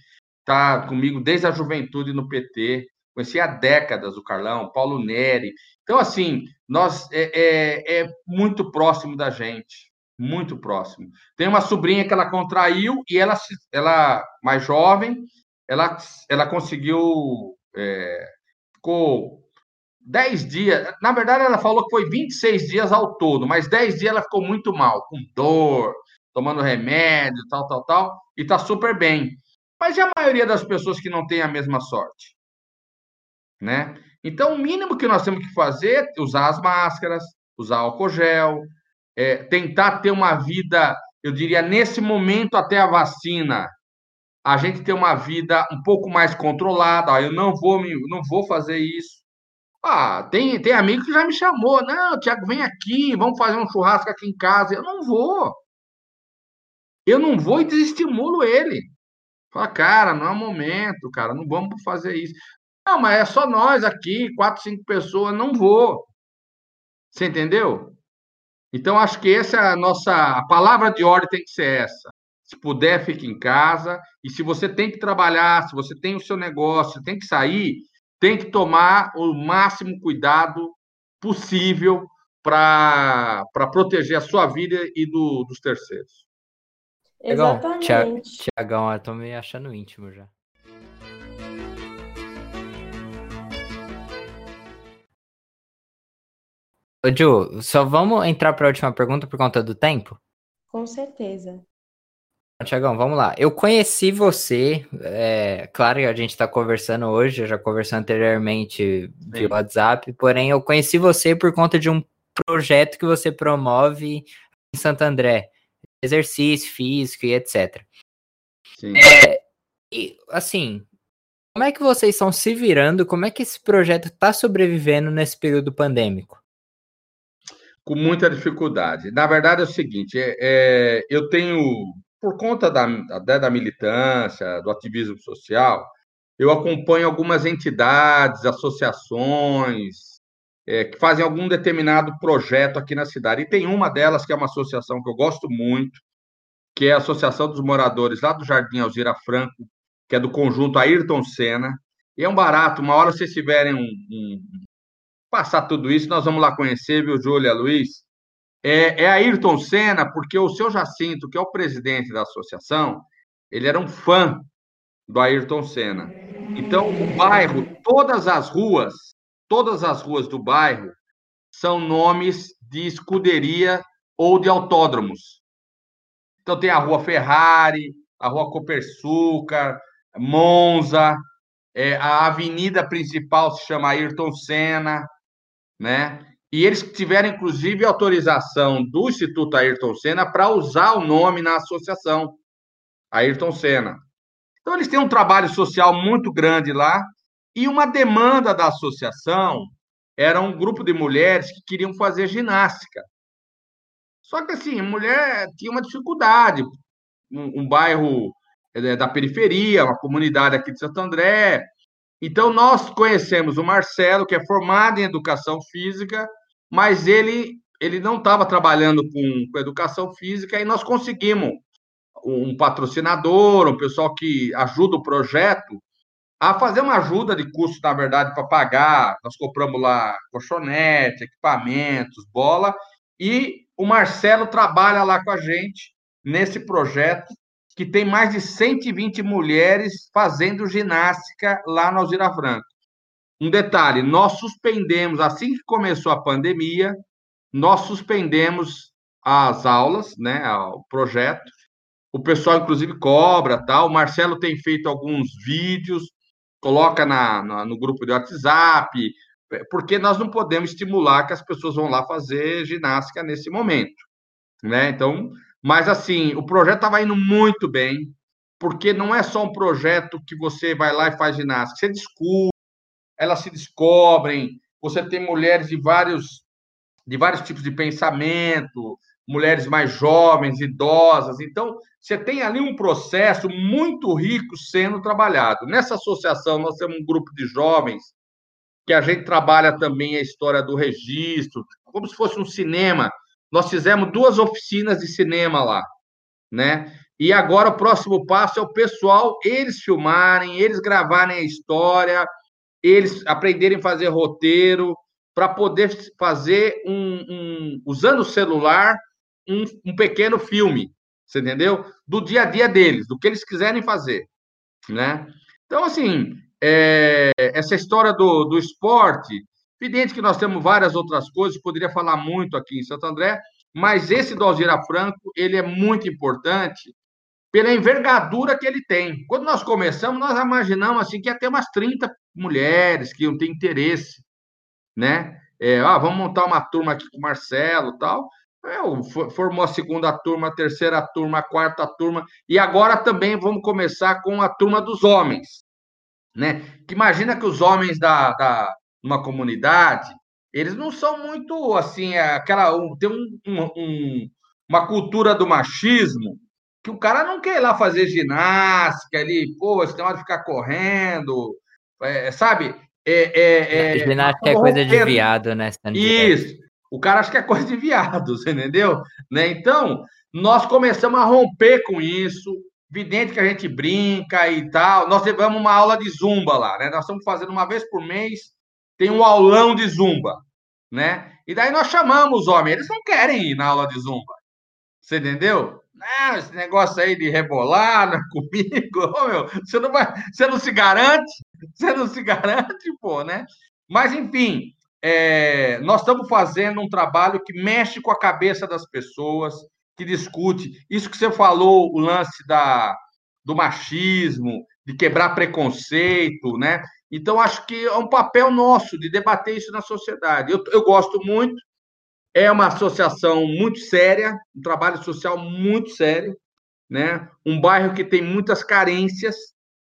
tá comigo desde a juventude no PT, conheci há décadas o Carlão, Paulo Neri. Então, assim, nós é, é, é muito próximo da gente muito próximo. Tem uma sobrinha que ela contraiu e ela, ela mais jovem, ela, ela conseguiu, é, ficou 10 dias, na verdade ela falou que foi 26 dias ao todo, mas 10 dias ela ficou muito mal, com dor, tomando remédio, tal, tal, tal, e tá super bem. Mas e a maioria das pessoas que não tem a mesma sorte? Né? Então, o mínimo que nós temos que fazer é usar as máscaras, usar álcool gel, é, tentar ter uma vida, eu diria, nesse momento até a vacina, a gente ter uma vida um pouco mais controlada. Ah, eu não vou me, não vou fazer isso. Ah, tem, tem amigo que já me chamou. Não, Tiago, vem aqui, vamos fazer um churrasco aqui em casa. Eu não vou. Eu não vou e desestimulo ele. Fala, cara, não é momento, cara, não vamos fazer isso. Não, mas é só nós aqui, quatro, cinco pessoas, não vou. Você entendeu? Então, acho que essa é a nossa a palavra de ordem tem que ser essa. Se puder, fique em casa. E se você tem que trabalhar, se você tem o seu negócio, tem que sair, tem que tomar o máximo cuidado possível para proteger a sua vida e do, dos terceiros. Exatamente. Tiagão, eu tô me achando íntimo já. Ô, Ju, só vamos entrar para a última pergunta por conta do tempo? Com certeza. Tiagão, vamos lá. Eu conheci você, é, claro que a gente está conversando hoje, eu já conversei anteriormente de WhatsApp, porém eu conheci você por conta de um projeto que você promove em Santo André, exercício físico e etc. Sim. É, e, assim, como é que vocês estão se virando, como é que esse projeto está sobrevivendo nesse período pandêmico? com muita dificuldade. Na verdade, é o seguinte: é, é, eu tenho, por conta da, da militância, do ativismo social, eu acompanho algumas entidades, associações é, que fazem algum determinado projeto aqui na cidade. E tem uma delas que é uma associação que eu gosto muito, que é a Associação dos Moradores lá do Jardim Alzira Franco, que é do conjunto Ayrton Senna. E é um barato, uma hora vocês tiverem um, um passar tudo isso, nós vamos lá conhecer, viu, Júlia, Luiz? É, é Ayrton Senna, porque o seu Jacinto, que é o presidente da associação, ele era um fã do Ayrton Senna. Então, o bairro, todas as ruas, todas as ruas do bairro são nomes de escuderia ou de autódromos. Então, tem a Rua Ferrari, a Rua Copersucar, Monza, é, a avenida principal se chama Ayrton Senna, né? E eles tiveram, inclusive, autorização do Instituto Ayrton Senna para usar o nome na associação, Ayrton Senna. Então, eles têm um trabalho social muito grande lá, e uma demanda da associação era um grupo de mulheres que queriam fazer ginástica. Só que, assim, mulher tinha uma dificuldade. Um, um bairro é, da periferia, uma comunidade aqui de Santo André, então, nós conhecemos o Marcelo, que é formado em educação física, mas ele, ele não estava trabalhando com, com educação física e nós conseguimos um patrocinador, um pessoal que ajuda o projeto a fazer uma ajuda de custo, na verdade, para pagar. Nós compramos lá colchonete, equipamentos, bola, e o Marcelo trabalha lá com a gente nesse projeto que tem mais de 120 mulheres fazendo ginástica lá no Alzira Franco. Um detalhe, nós suspendemos, assim que começou a pandemia, nós suspendemos as aulas, né, o projeto. O pessoal, inclusive, cobra, tal. O Marcelo tem feito alguns vídeos, coloca na, na, no grupo de WhatsApp, porque nós não podemos estimular que as pessoas vão lá fazer ginástica nesse momento, né? Então, mas, assim, o projeto estava indo muito bem, porque não é só um projeto que você vai lá e faz ginástica, você discute, elas se descobrem, você tem mulheres de vários, de vários tipos de pensamento, mulheres mais jovens, idosas. Então, você tem ali um processo muito rico sendo trabalhado. Nessa associação, nós temos um grupo de jovens que a gente trabalha também a história do registro, como se fosse um cinema nós fizemos duas oficinas de cinema lá, né? E agora o próximo passo é o pessoal, eles filmarem, eles gravarem a história, eles aprenderem a fazer roteiro, para poder fazer um, um, usando o celular, um, um, pequeno filme, você entendeu? Do dia a dia deles, do que eles quiserem fazer, né? Então, assim, é, essa história do, do esporte, Evidente que nós temos várias outras coisas, poderia falar muito aqui em Santo André, mas esse do Alzira Franco, ele é muito importante pela envergadura que ele tem. Quando nós começamos, nós imaginamos assim que ia ter umas 30 mulheres que iam ter interesse, né? É, ah, vamos montar uma turma aqui com o Marcelo tal. É, formou a segunda turma, a terceira turma, a quarta turma, e agora também vamos começar com a turma dos homens, né? Que imagina que os homens da, da, numa comunidade, eles não são muito assim, é aquela. Tem um, um, uma cultura do machismo que o cara não quer ir lá fazer ginástica ali, pô, você tem hora de ficar correndo, é, sabe? É, é, é, ginástica é coisa de viado, né? Isso. O cara acha que é coisa de viado, você entendeu? Né? Então, nós começamos a romper com isso. Evidente que a gente brinca e tal. Nós levamos uma aula de zumba lá, né? Nós estamos fazendo uma vez por mês tem um aulão de zumba, né? E daí nós chamamos os homens, eles não querem ir na aula de zumba. Você entendeu? Não, esse negócio aí de rebolar é comigo, oh, meu, você não vai, você não se garante, você não se garante, pô, né? Mas enfim, é, nós estamos fazendo um trabalho que mexe com a cabeça das pessoas, que discute. Isso que você falou, o lance da, do machismo, de quebrar preconceito, né? Então, acho que é um papel nosso de debater isso na sociedade. Eu, eu gosto muito, é uma associação muito séria, um trabalho social muito sério, né? um bairro que tem muitas carências,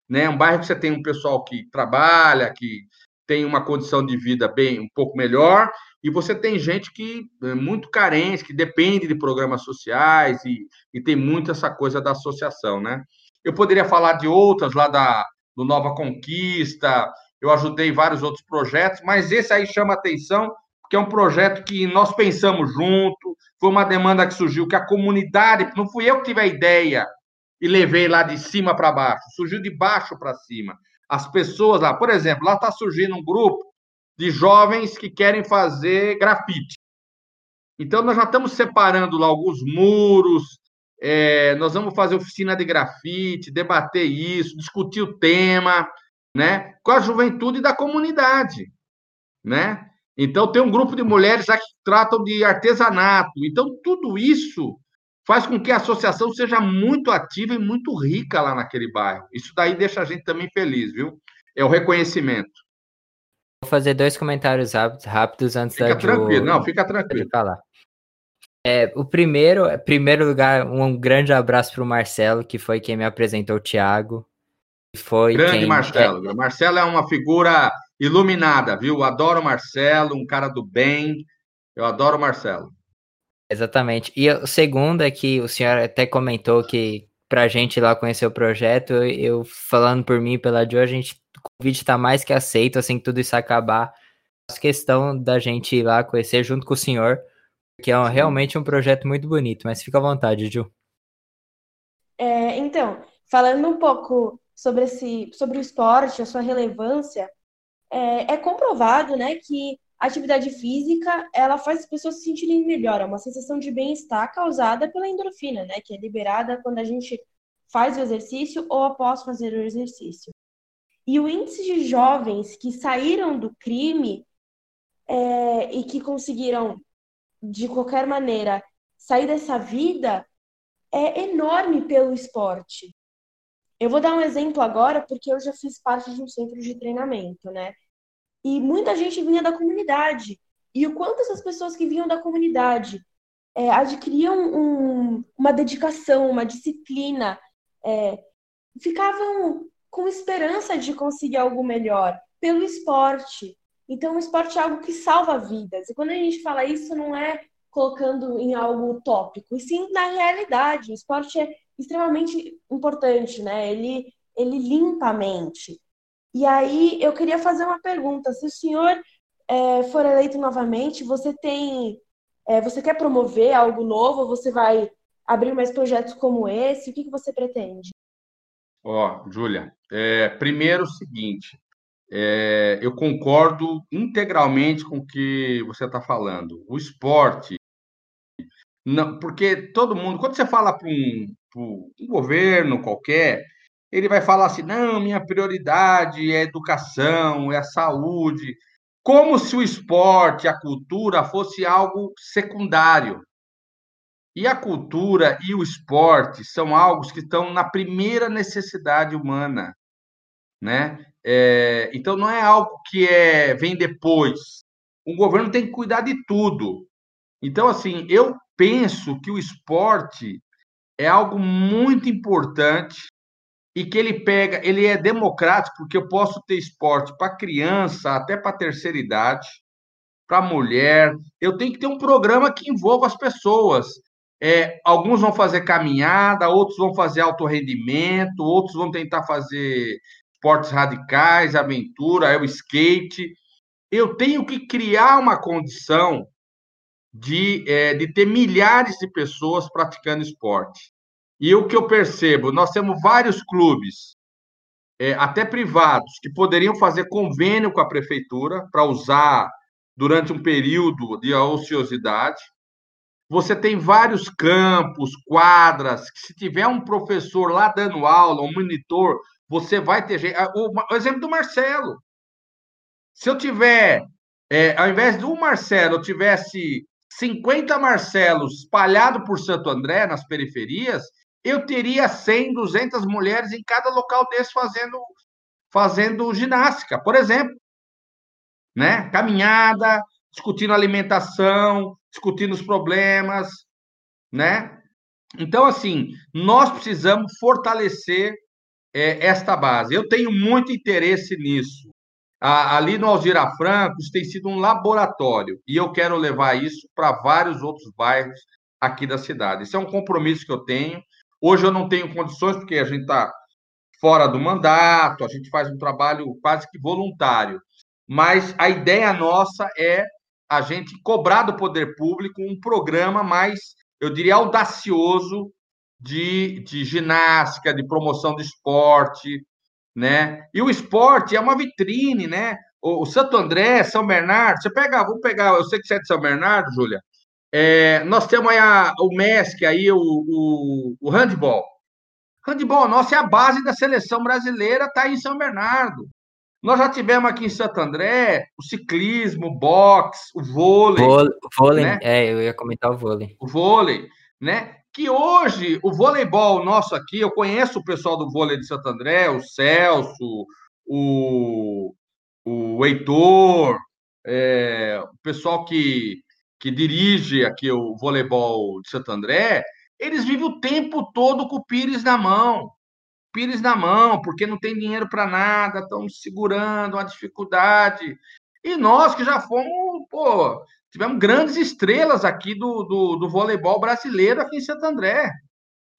né? um bairro que você tem um pessoal que trabalha, que tem uma condição de vida bem um pouco melhor, e você tem gente que é muito carente, que depende de programas sociais e, e tem muito essa coisa da associação, né? Eu poderia falar de outras lá da, do Nova Conquista, eu ajudei vários outros projetos, mas esse aí chama atenção, que é um projeto que nós pensamos junto, foi uma demanda que surgiu, que a comunidade, não fui eu que tive a ideia e levei lá de cima para baixo, surgiu de baixo para cima. As pessoas lá, por exemplo, lá está surgindo um grupo de jovens que querem fazer grafite. Então, nós já estamos separando lá alguns muros, é, nós vamos fazer oficina de grafite, debater isso, discutir o tema, né, com a juventude da comunidade, né? Então, tem um grupo de mulheres que tratam de artesanato. Então, tudo isso faz com que a associação seja muito ativa e muito rica lá naquele bairro. Isso daí deixa a gente também feliz, viu? É o reconhecimento. Vou fazer dois comentários rápidos antes fica da Fica tranquilo, não, fica tranquilo. falar. É, o primeiro, em primeiro lugar, um grande abraço para o Marcelo, que foi quem me apresentou o Thiago. Foi grande quem... Marcelo. É... Marcelo é uma figura iluminada, viu? Adoro o Marcelo, um cara do bem. Eu adoro o Marcelo. Exatamente. E o segundo é que o senhor até comentou que para a gente lá conhecer o projeto, eu falando por mim e pela Jo, a gente, o convite está mais que aceito, assim que tudo isso acabar. A questão da gente ir lá conhecer junto com o senhor, que é um, realmente um projeto muito bonito, mas fica à vontade, Ju. É, então, falando um pouco sobre, esse, sobre o esporte, a sua relevância, é, é comprovado né, que atividade física ela faz as pessoas se sentirem melhor, é uma sensação de bem-estar causada pela endorfina, né, que é liberada quando a gente faz o exercício ou após fazer o exercício. E o índice de jovens que saíram do crime é, e que conseguiram de qualquer maneira, sair dessa vida é enorme pelo esporte. Eu vou dar um exemplo agora, porque eu já fiz parte de um centro de treinamento, né? E muita gente vinha da comunidade. E o quanto essas pessoas que vinham da comunidade é, adquiriam um, uma dedicação, uma disciplina, é, ficavam com esperança de conseguir algo melhor pelo esporte. Então, o esporte é algo que salva vidas. E quando a gente fala isso, não é colocando em algo utópico, e sim na realidade. O esporte é extremamente importante, né? Ele, ele limpa a mente. E aí, eu queria fazer uma pergunta. Se o senhor é, for eleito novamente, você tem. É, você quer promover algo novo? Você vai abrir mais projetos como esse? O que, que você pretende? Ó, oh, Júlia, é, primeiro o seguinte, é, eu concordo integralmente com o que você está falando. O esporte, não, porque todo mundo, quando você fala para um, um, governo qualquer, ele vai falar assim: não, minha prioridade é a educação, é a saúde, como se o esporte, a cultura fosse algo secundário. E a cultura e o esporte são algo que estão na primeira necessidade humana, né? É, então, não é algo que é, vem depois. O governo tem que cuidar de tudo. Então, assim, eu penso que o esporte é algo muito importante e que ele pega, ele é democrático, porque eu posso ter esporte para criança, até para terceira idade, para mulher. Eu tenho que ter um programa que envolva as pessoas. É, alguns vão fazer caminhada, outros vão fazer alto rendimento, outros vão tentar fazer esportes radicais, aventura, é o skate. Eu tenho que criar uma condição de, é, de ter milhares de pessoas praticando esporte. E o que eu percebo, nós temos vários clubes, é, até privados, que poderiam fazer convênio com a prefeitura para usar durante um período de ociosidade. Você tem vários campos, quadras, que se tiver um professor lá dando aula, um monitor, você vai ter gente. Ah, o, exemplo do Marcelo. Se eu tiver, é, ao invés do Marcelo, eu tivesse 50 Marcelos espalhados por Santo André, nas periferias, eu teria 100, 200 mulheres em cada local desse fazendo, fazendo ginástica, por exemplo. Né? Caminhada, discutindo alimentação, discutindo os problemas, né? Então, assim, nós precisamos fortalecer é, esta base. Eu tenho muito interesse nisso. ali no Alzira Francos tem sido um laboratório e eu quero levar isso para vários outros bairros aqui da cidade. Isso é um compromisso que eu tenho. Hoje eu não tenho condições porque a gente está fora do mandato, a gente faz um trabalho quase que voluntário. Mas a ideia nossa é a gente cobrar do poder público um programa mais, eu diria, audacioso de, de ginástica, de promoção do esporte, né? E o esporte é uma vitrine, né? O, o Santo André, São Bernardo, você pega, vou pegar, eu sei que você é de São Bernardo, Júlia. É, nós temos aí a, o MESC, aí, o, o, o handball. Handball nosso é a base da seleção brasileira, está aí em São Bernardo. Nós já tivemos aqui em Santo André o ciclismo, o boxe, o vôlei. Vôlei, vôlei né? é, eu ia comentar o vôlei. O vôlei, né? Que hoje o voleibol nosso aqui, eu conheço o pessoal do vôlei de Santo André, o Celso, o, o Heitor, é, o pessoal que, que dirige aqui o voleibol de Santo André, eles vivem o tempo todo com o Pires na mão. Pires na mão, porque não tem dinheiro para nada, estão segurando uma dificuldade. E nós que já fomos, pô, tivemos grandes estrelas aqui do, do, do voleibol brasileiro aqui em Santo André.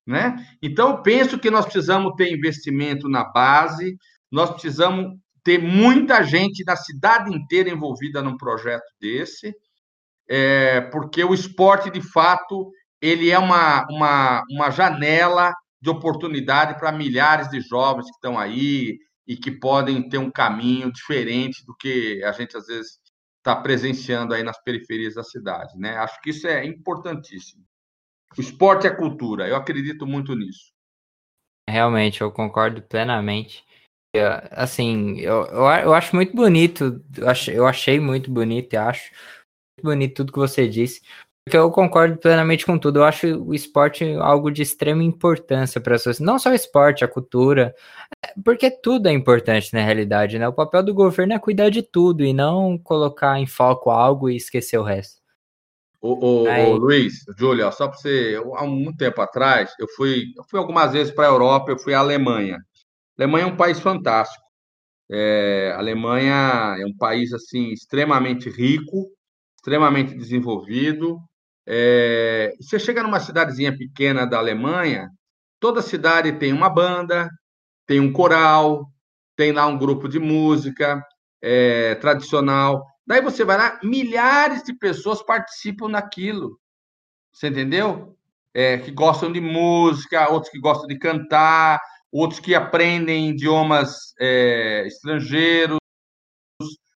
Né? Então, penso que nós precisamos ter investimento na base, nós precisamos ter muita gente da cidade inteira envolvida num projeto desse, é, porque o esporte, de fato, ele é uma, uma, uma janela de oportunidade para milhares de jovens que estão aí e que podem ter um caminho diferente do que a gente às vezes está presenciando aí nas periferias da cidade, né? Acho que isso é importantíssimo. O esporte é cultura, eu acredito muito nisso. Realmente, eu concordo plenamente. Assim, eu, eu, eu acho muito bonito, eu achei, eu achei muito bonito e acho bonito tudo que você disse, porque eu concordo plenamente com tudo. Eu acho o esporte algo de extrema importância para a sociedade. Não só o esporte, a cultura, porque tudo é importante na realidade, né? O papel do governo é cuidar de tudo e não colocar em foco algo e esquecer o resto. Ô, ô, Aí... ô Luiz, Júlia, só para você, há muito tempo atrás, eu fui, eu fui algumas vezes para a Europa, eu fui à Alemanha. A Alemanha é um país fantástico. É, a Alemanha é um país assim extremamente rico, extremamente desenvolvido, é, você chega numa cidadezinha pequena da Alemanha, toda cidade tem uma banda, tem um coral, tem lá um grupo de música é, tradicional. Daí você vai lá, milhares de pessoas participam daquilo. Você entendeu? É, que gostam de música, outros que gostam de cantar, outros que aprendem idiomas é, estrangeiros.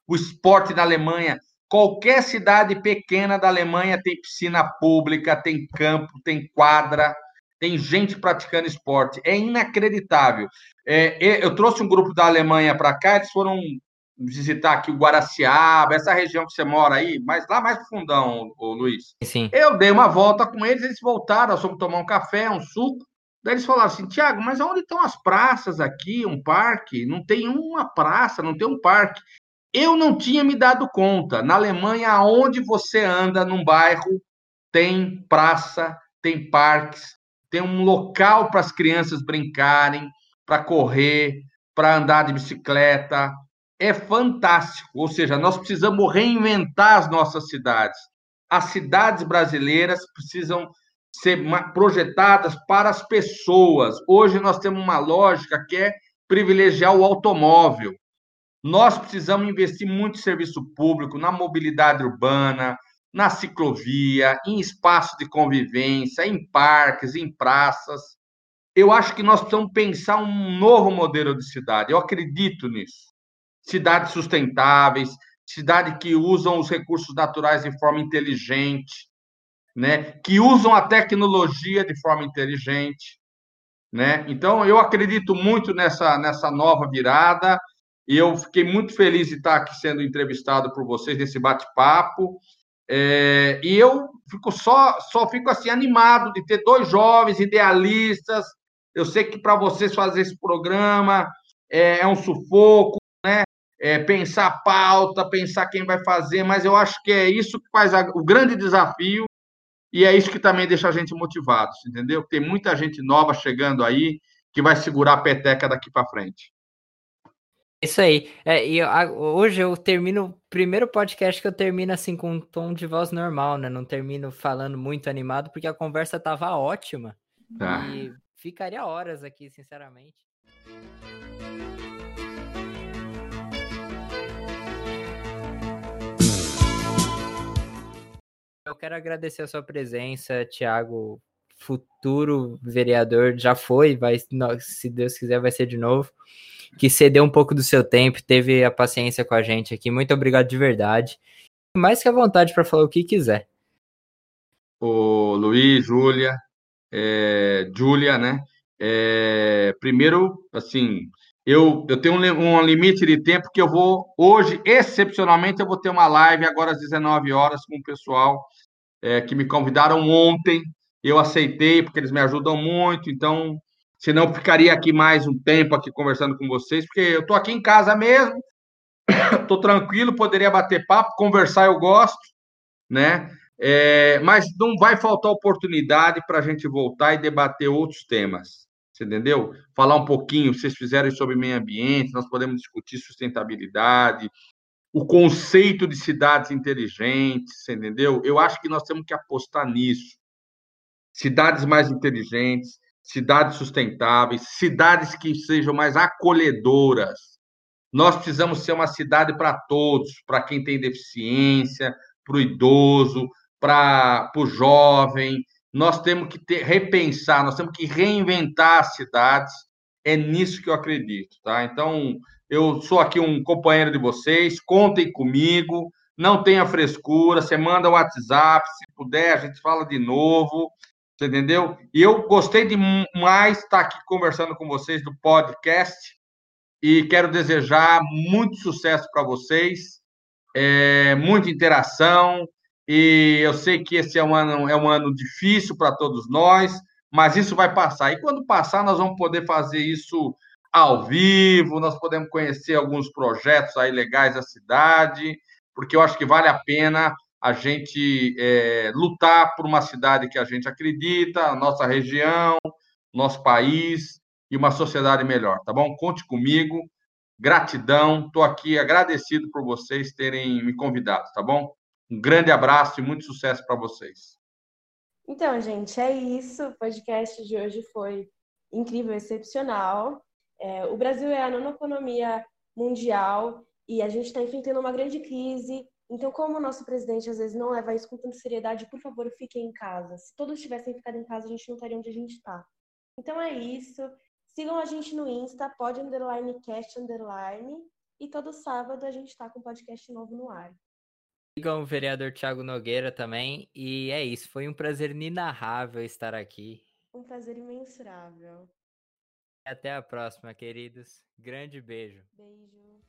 O esporte na Alemanha Qualquer cidade pequena da Alemanha tem piscina pública, tem campo, tem quadra, tem gente praticando esporte. É inacreditável. É, eu trouxe um grupo da Alemanha para cá, eles foram visitar aqui o Guaraciaba, essa região que você mora aí, mas lá mais fundão, o Luiz. Sim. Eu dei uma volta com eles, eles voltaram, nós fomos tomar um café, um suco. Daí eles falaram assim, Tiago, mas onde estão as praças aqui, um parque? Não tem uma praça, não tem um parque. Eu não tinha me dado conta. Na Alemanha, aonde você anda num bairro, tem praça, tem parques, tem um local para as crianças brincarem, para correr, para andar de bicicleta. É fantástico. Ou seja, nós precisamos reinventar as nossas cidades. As cidades brasileiras precisam ser projetadas para as pessoas. Hoje nós temos uma lógica que é privilegiar o automóvel. Nós precisamos investir muito em serviço público, na mobilidade urbana, na ciclovia, em espaços de convivência, em parques, em praças. Eu acho que nós precisamos pensar um novo modelo de cidade. Eu acredito nisso. Cidades sustentáveis, cidades que usam os recursos naturais de forma inteligente, né? que usam a tecnologia de forma inteligente. Né? Então, eu acredito muito nessa, nessa nova virada e eu fiquei muito feliz de estar aqui sendo entrevistado por vocês nesse bate-papo. É, e eu fico só, só fico assim animado de ter dois jovens idealistas. Eu sei que para vocês fazer esse programa é, é um sufoco, né? É, pensar a pauta, pensar quem vai fazer, mas eu acho que é isso que faz a, o grande desafio e é isso que também deixa a gente motivado, entendeu? Tem muita gente nova chegando aí que vai segurar a peteca daqui para frente. Isso aí. É, e eu, a, hoje eu termino o primeiro podcast que eu termino assim com um tom de voz normal, né? Não termino falando muito animado, porque a conversa tava ótima. Tá. E ficaria horas aqui, sinceramente. Eu quero agradecer a sua presença, Tiago, futuro vereador, já foi, vai, se Deus quiser, vai ser de novo. Que cedeu um pouco do seu tempo, teve a paciência com a gente aqui. Muito obrigado de verdade. Mais que à vontade para falar o que quiser. O Luiz, Júlia, é, Júlia, né? É, primeiro, assim, eu, eu tenho um, um, limite de tempo que eu vou, hoje, excepcionalmente, eu vou ter uma live agora às 19 horas com o pessoal é, que me convidaram ontem. Eu aceitei, porque eles me ajudam muito, então, senão ficaria aqui mais um tempo aqui conversando com vocês, porque eu estou aqui em casa mesmo, estou tranquilo, poderia bater papo, conversar eu gosto, né? É, mas não vai faltar oportunidade para a gente voltar e debater outros temas. Você entendeu? Falar um pouquinho, vocês fizeram sobre meio ambiente, nós podemos discutir sustentabilidade, o conceito de cidades inteligentes, você entendeu? Eu acho que nós temos que apostar nisso. Cidades mais inteligentes, cidades sustentáveis, cidades que sejam mais acolhedoras. Nós precisamos ser uma cidade para todos, para quem tem deficiência, para o idoso, para o jovem, nós temos que ter, repensar, nós temos que reinventar as cidades. É nisso que eu acredito, tá? Então, eu sou aqui um companheiro de vocês, contem comigo, não tenha frescura, você manda o WhatsApp, se puder, a gente fala de novo, você entendeu? E eu gostei demais estar aqui conversando com vocês do podcast e quero desejar muito sucesso para vocês, é, muita interação, e eu sei que esse é um ano, é um ano difícil para todos nós, mas isso vai passar. E quando passar, nós vamos poder fazer isso ao vivo, nós podemos conhecer alguns projetos aí legais da cidade, porque eu acho que vale a pena a gente é, lutar por uma cidade que a gente acredita, a nossa região, nosso país e uma sociedade melhor, tá bom? Conte comigo, gratidão, estou aqui agradecido por vocês terem me convidado, tá bom? Um grande abraço e muito sucesso para vocês. Então, gente, é isso. O podcast de hoje foi incrível, excepcional. É, o Brasil é a nona economia mundial e a gente está enfrentando uma grande crise. Então, como o nosso presidente às vezes não leva isso com tanta seriedade, por favor, fiquem em casa. Se todos tivessem ficado em casa, a gente não estaria onde a gente está. Então é isso. Sigam a gente no Insta, pod underline cast underline. E todo sábado a gente está com um podcast novo no ar. Sigam o vereador Tiago Nogueira também. E é isso, foi um prazer inenarrável estar aqui. Um prazer imensurável. Até a próxima, queridos. Grande beijo. Beijo.